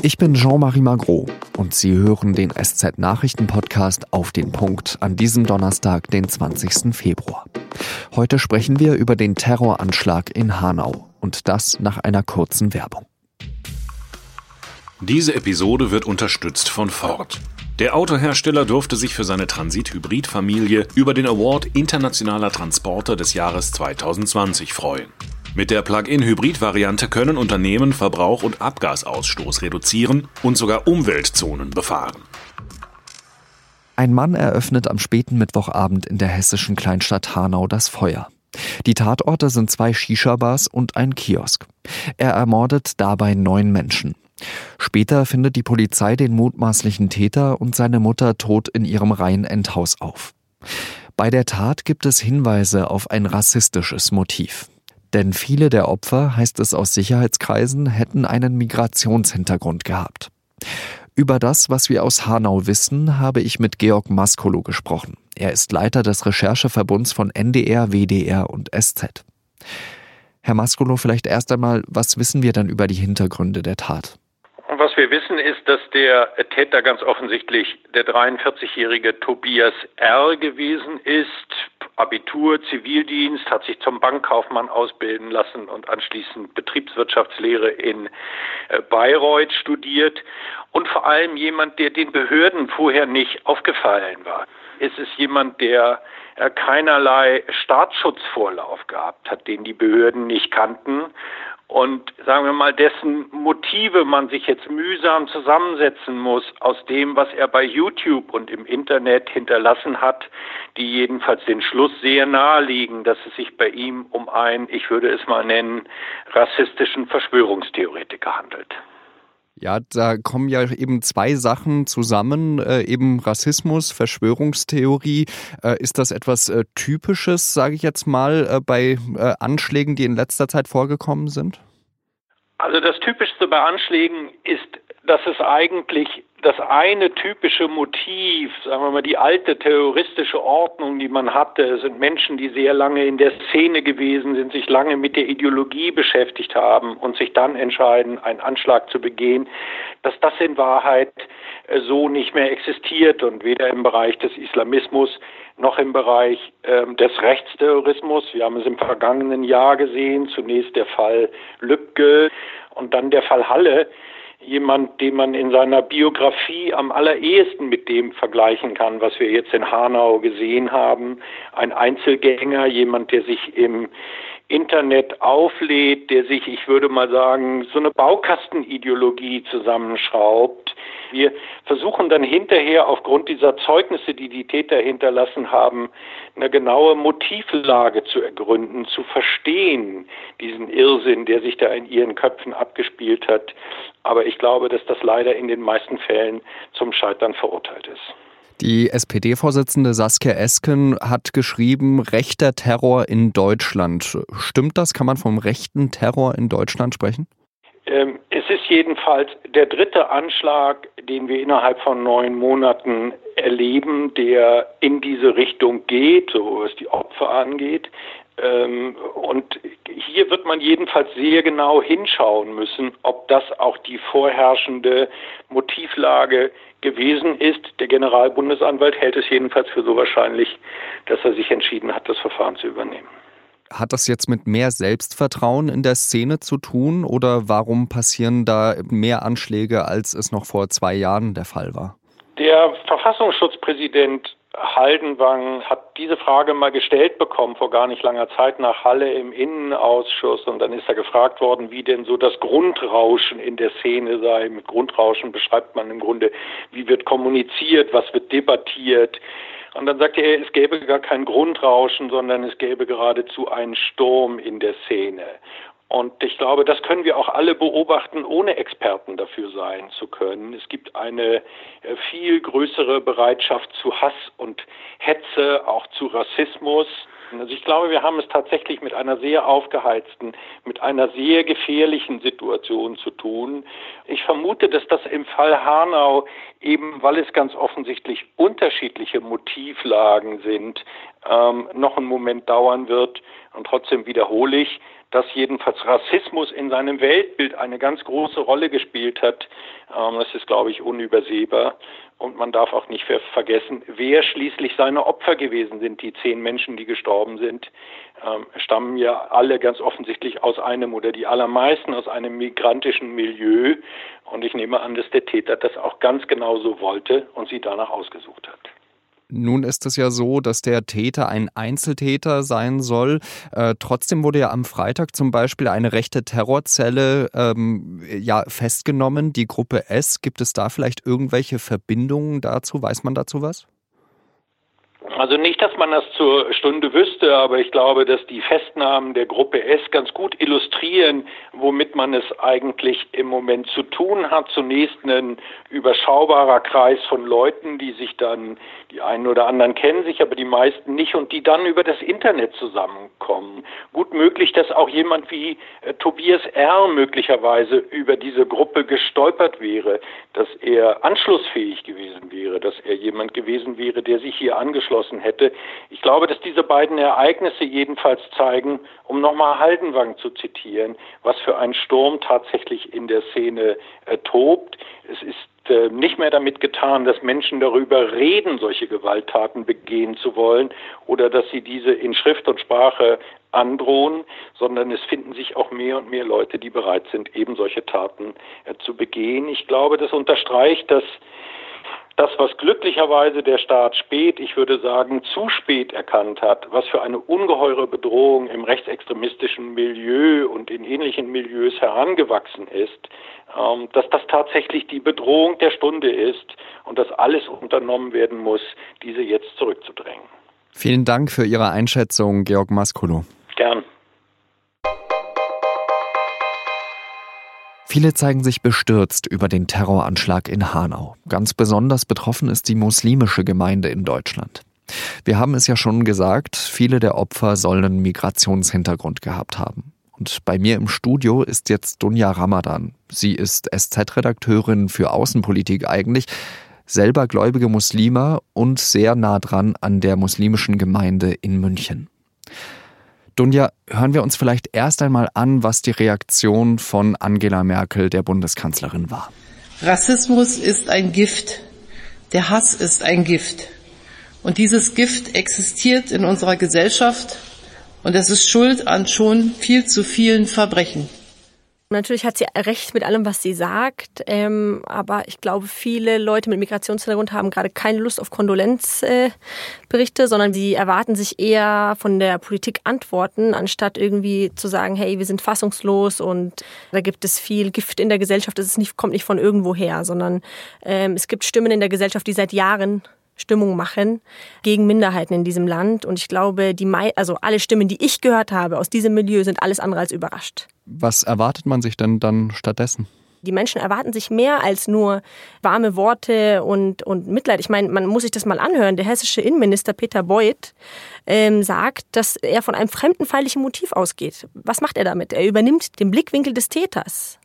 Ich bin Jean-Marie Magro und Sie hören den SZ-Nachrichten-Podcast auf den Punkt an diesem Donnerstag, den 20. Februar. Heute sprechen wir über den Terroranschlag in Hanau und das nach einer kurzen Werbung. Diese Episode wird unterstützt von Ford. Der Autohersteller durfte sich für seine Transit-Hybrid-Familie über den Award Internationaler Transporter des Jahres 2020 freuen. Mit der Plug-in-Hybrid-Variante können Unternehmen Verbrauch und Abgasausstoß reduzieren und sogar Umweltzonen befahren. Ein Mann eröffnet am späten Mittwochabend in der hessischen Kleinstadt Hanau das Feuer. Die Tatorte sind zwei Shisha-Bars und ein Kiosk. Er ermordet dabei neun Menschen. Später findet die Polizei den mutmaßlichen Täter und seine Mutter tot in ihrem Reihenendhaus auf. Bei der Tat gibt es Hinweise auf ein rassistisches Motiv. Denn viele der Opfer, heißt es aus Sicherheitskreisen, hätten einen Migrationshintergrund gehabt. Über das, was wir aus Hanau wissen, habe ich mit Georg Maskolo gesprochen. Er ist Leiter des Rechercheverbunds von NDR, WDR und SZ. Herr Maskolo, vielleicht erst einmal, was wissen wir dann über die Hintergründe der Tat? Was wir wissen ist, dass der Täter ganz offensichtlich der 43-jährige Tobias R. gewesen ist. Abitur, Zivildienst, hat sich zum Bankkaufmann ausbilden lassen und anschließend Betriebswirtschaftslehre in äh, Bayreuth studiert und vor allem jemand, der den Behörden vorher nicht aufgefallen war. Es ist jemand, der äh, keinerlei Staatsschutzvorlauf gehabt hat, den die Behörden nicht kannten und sagen wir mal, dessen Motive man sich jetzt mühsam zusammensetzen muss aus dem, was er bei YouTube und im Internet hinterlassen hat, die jedenfalls den Schluss sehr naheliegen, dass es sich bei ihm um einen, ich würde es mal nennen, rassistischen Verschwörungstheoretiker handelt. Ja, da kommen ja eben zwei Sachen zusammen, äh, eben Rassismus, Verschwörungstheorie. Äh, ist das etwas äh, Typisches, sage ich jetzt mal, äh, bei äh, Anschlägen, die in letzter Zeit vorgekommen sind? Also das Typischste bei Anschlägen ist, dass es eigentlich das eine typische Motiv, sagen wir mal, die alte terroristische Ordnung, die man hatte, sind Menschen, die sehr lange in der Szene gewesen sind, sich lange mit der Ideologie beschäftigt haben und sich dann entscheiden, einen Anschlag zu begehen, dass das in Wahrheit äh, so nicht mehr existiert und weder im Bereich des Islamismus noch im Bereich äh, des Rechtsterrorismus. Wir haben es im vergangenen Jahr gesehen, zunächst der Fall Lübcke und dann der Fall Halle jemand, den man in seiner Biografie am allerersten mit dem vergleichen kann, was wir jetzt in Hanau gesehen haben. Ein Einzelgänger, jemand, der sich im Internet auflädt, der sich, ich würde mal sagen, so eine Baukastenideologie zusammenschraubt. Wir versuchen dann hinterher aufgrund dieser Zeugnisse, die die Täter hinterlassen haben, eine genaue Motivlage zu ergründen, zu verstehen, diesen Irrsinn, der sich da in ihren Köpfen abgespielt hat. Aber ich glaube, dass das leider in den meisten Fällen zum Scheitern verurteilt ist. Die SPD-Vorsitzende Saskia Esken hat geschrieben, rechter Terror in Deutschland. Stimmt das? Kann man vom rechten Terror in Deutschland sprechen? Ähm, es ist jedenfalls der dritte Anschlag, den wir innerhalb von neun Monaten erleben, der in diese Richtung geht, so was die Opfer angeht. Ähm, und hier wird man jedenfalls sehr genau hinschauen müssen, ob das auch die vorherrschende Motivlage gewesen ist. Der Generalbundesanwalt hält es jedenfalls für so wahrscheinlich, dass er sich entschieden hat, das Verfahren zu übernehmen. Hat das jetzt mit mehr Selbstvertrauen in der Szene zu tun oder warum passieren da mehr Anschläge, als es noch vor zwei Jahren der Fall war? Der Verfassungsschutzpräsident Haldenwang hat diese Frage mal gestellt bekommen vor gar nicht langer Zeit nach Halle im Innenausschuss und dann ist er gefragt worden, wie denn so das Grundrauschen in der Szene sei. Mit Grundrauschen beschreibt man im Grunde, wie wird kommuniziert, was wird debattiert. Und dann sagte er, es gäbe gar kein Grundrauschen, sondern es gäbe geradezu einen Sturm in der Szene. Und ich glaube, das können wir auch alle beobachten, ohne Experten dafür sein zu können. Es gibt eine äh, viel größere Bereitschaft zu Hass und Hetze, auch zu Rassismus. Also ich glaube, wir haben es tatsächlich mit einer sehr aufgeheizten, mit einer sehr gefährlichen Situation zu tun. Ich vermute, dass das im Fall Hanau eben, weil es ganz offensichtlich unterschiedliche Motivlagen sind, ähm, noch einen Moment dauern wird. Und trotzdem wiederhole ich, dass jedenfalls Rassismus in seinem Weltbild eine ganz große Rolle gespielt hat. Ähm, das ist, glaube ich, unübersehbar. Und man darf auch nicht vergessen, wer schließlich seine Opfer gewesen sind. Die zehn Menschen, die gestorben sind, ähm, stammen ja alle ganz offensichtlich aus einem oder die allermeisten aus einem migrantischen Milieu. Und ich nehme an, dass der Täter das auch ganz genau so wollte und sie danach ausgesucht hat. Nun ist es ja so, dass der Täter ein Einzeltäter sein soll. Äh, trotzdem wurde ja am Freitag zum Beispiel eine rechte Terrorzelle ähm, ja, festgenommen, die Gruppe S. Gibt es da vielleicht irgendwelche Verbindungen dazu? Weiß man dazu was? Also nicht, dass man das zur Stunde wüsste, aber ich glaube, dass die Festnahmen der Gruppe S ganz gut illustrieren, womit man es eigentlich im Moment zu tun hat. Zunächst ein überschaubarer Kreis von Leuten, die sich dann, die einen oder anderen kennen sich, aber die meisten nicht und die dann über das Internet zusammenkommen. Gut möglich, dass auch jemand wie äh, Tobias R. möglicherweise über diese Gruppe gestolpert wäre, dass er anschlussfähig gewesen wäre, dass er jemand gewesen wäre, der sich hier angeschlossen abgeschlossen hätte. Ich glaube, dass diese beiden Ereignisse jedenfalls zeigen, um nochmal Haldenwang zu zitieren, was für ein Sturm tatsächlich in der Szene äh, tobt. Es ist äh, nicht mehr damit getan, dass Menschen darüber reden, solche Gewalttaten begehen zu wollen oder dass sie diese in Schrift und Sprache androhen, sondern es finden sich auch mehr und mehr Leute, die bereit sind, eben solche Taten äh, zu begehen. Ich glaube, das unterstreicht, dass das, was glücklicherweise der Staat spät, ich würde sagen zu spät erkannt hat, was für eine ungeheure Bedrohung im rechtsextremistischen Milieu und in ähnlichen Milieus herangewachsen ist, ähm, dass das tatsächlich die Bedrohung der Stunde ist und dass alles unternommen werden muss, diese jetzt zurückzudrängen. Vielen Dank für Ihre Einschätzung, Georg Maskolo. Viele zeigen sich bestürzt über den Terroranschlag in Hanau. Ganz besonders betroffen ist die muslimische Gemeinde in Deutschland. Wir haben es ja schon gesagt, viele der Opfer sollen einen Migrationshintergrund gehabt haben. Und bei mir im Studio ist jetzt Dunja Ramadan. Sie ist SZ-Redakteurin für Außenpolitik eigentlich, selber gläubige Muslima und sehr nah dran an der muslimischen Gemeinde in München. Dunja, hören wir uns vielleicht erst einmal an, was die Reaktion von Angela Merkel, der Bundeskanzlerin, war. Rassismus ist ein Gift. Der Hass ist ein Gift. Und dieses Gift existiert in unserer Gesellschaft und es ist schuld an schon viel zu vielen Verbrechen. Natürlich hat sie recht mit allem, was sie sagt, ähm, aber ich glaube, viele Leute mit Migrationshintergrund haben gerade keine Lust auf Kondolenzberichte, äh, sondern sie erwarten sich eher von der Politik Antworten, anstatt irgendwie zu sagen, hey, wir sind fassungslos und da gibt es viel Gift in der Gesellschaft. Es nicht, kommt nicht von irgendwo her, sondern ähm, es gibt Stimmen in der Gesellschaft, die seit Jahren Stimmung machen gegen Minderheiten in diesem Land. Und ich glaube, die, also alle Stimmen, die ich gehört habe aus diesem Milieu, sind alles andere als überrascht. Was erwartet man sich denn dann stattdessen? Die Menschen erwarten sich mehr als nur warme Worte und, und Mitleid. Ich meine, man muss sich das mal anhören. Der hessische Innenminister Peter Beuth ähm, sagt, dass er von einem fremdenfeindlichen Motiv ausgeht. Was macht er damit? Er übernimmt den Blickwinkel des Täters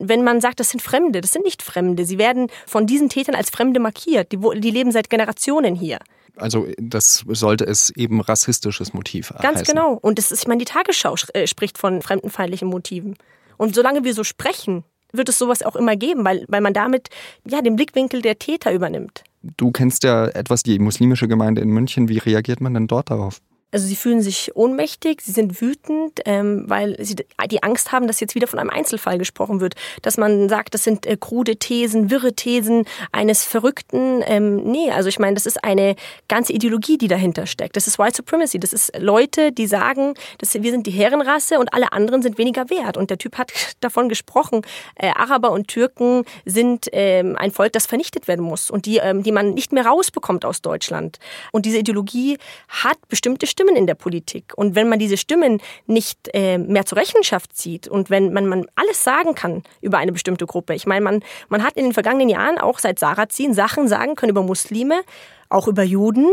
wenn man sagt, das sind Fremde, das sind nicht Fremde. Sie werden von diesen Tätern als Fremde markiert. Die, die leben seit Generationen hier. Also das sollte es eben rassistisches Motiv Ganz heißen. genau. Und das ist, ich meine, die Tagesschau äh, spricht von fremdenfeindlichen Motiven. Und solange wir so sprechen, wird es sowas auch immer geben, weil, weil man damit ja den Blickwinkel der Täter übernimmt. Du kennst ja etwas die muslimische Gemeinde in München. Wie reagiert man denn dort darauf? Also sie fühlen sich ohnmächtig, sie sind wütend, ähm, weil sie die Angst haben, dass jetzt wieder von einem Einzelfall gesprochen wird. Dass man sagt, das sind äh, krude Thesen, wirre Thesen eines Verrückten. Ähm, nee, also ich meine, das ist eine ganze Ideologie, die dahinter steckt. Das ist White Supremacy. Das ist Leute, die sagen, dass wir sind die Herrenrasse und alle anderen sind weniger wert. Und der Typ hat davon gesprochen, äh, Araber und Türken sind ähm, ein Volk, das vernichtet werden muss und die, ähm, die man nicht mehr rausbekommt aus Deutschland. Und diese Ideologie hat bestimmte Stimmen Stimmen in der Politik. Und wenn man diese Stimmen nicht äh, mehr zur Rechenschaft zieht und wenn man, man alles sagen kann über eine bestimmte Gruppe, ich meine, man, man hat in den vergangenen Jahren auch seit Sarrazin Sachen sagen können über Muslime, auch über Juden,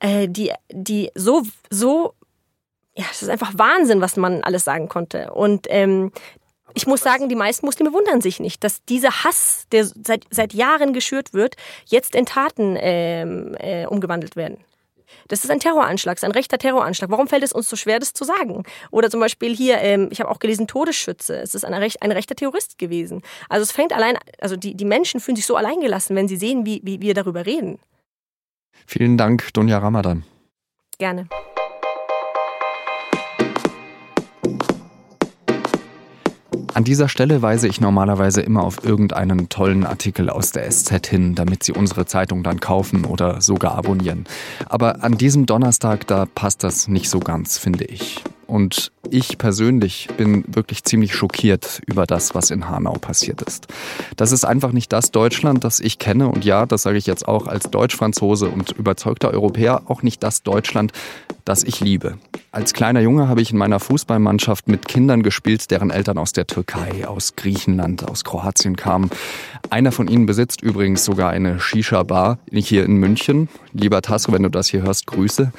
äh, die, die so, so, ja, es ist einfach Wahnsinn, was man alles sagen konnte. Und ähm, ich muss sagen, die meisten Muslime wundern sich nicht, dass dieser Hass, der seit, seit Jahren geschürt wird, jetzt in Taten ähm, äh, umgewandelt werden. Das ist ein Terroranschlag, das ist ein rechter Terroranschlag. Warum fällt es uns so schwer, das zu sagen? Oder zum Beispiel hier, ähm, ich habe auch gelesen, Todesschütze. Es ist ein, Rech ein rechter Terrorist gewesen. Also es fängt allein, also die, die Menschen fühlen sich so alleingelassen, wenn sie sehen, wie, wie wir darüber reden. Vielen Dank, Dunja Ramadan. Gerne. An dieser Stelle weise ich normalerweise immer auf irgendeinen tollen Artikel aus der SZ hin, damit Sie unsere Zeitung dann kaufen oder sogar abonnieren. Aber an diesem Donnerstag, da passt das nicht so ganz, finde ich. Und ich persönlich bin wirklich ziemlich schockiert über das, was in Hanau passiert ist. Das ist einfach nicht das Deutschland, das ich kenne. Und ja, das sage ich jetzt auch als Deutschfranzose und überzeugter Europäer, auch nicht das Deutschland, das ich liebe. Als kleiner Junge habe ich in meiner Fußballmannschaft mit Kindern gespielt, deren Eltern aus der Türkei, aus Griechenland, aus Kroatien kamen. Einer von ihnen besitzt übrigens sogar eine Shisha-Bar hier in München. Lieber Tasso, wenn du das hier hörst, Grüße.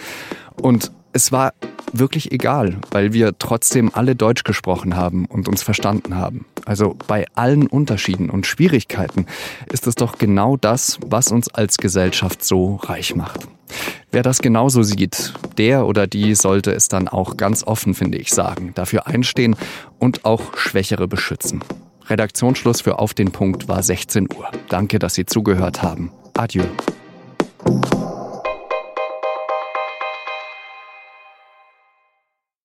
Und es war wirklich egal, weil wir trotzdem alle Deutsch gesprochen haben und uns verstanden haben. Also bei allen Unterschieden und Schwierigkeiten ist es doch genau das, was uns als Gesellschaft so reich macht. Wer das genauso sieht, der oder die sollte es dann auch ganz offen, finde ich, sagen, dafür einstehen und auch Schwächere beschützen. Redaktionsschluss für Auf den Punkt war 16 Uhr. Danke, dass Sie zugehört haben. Adieu.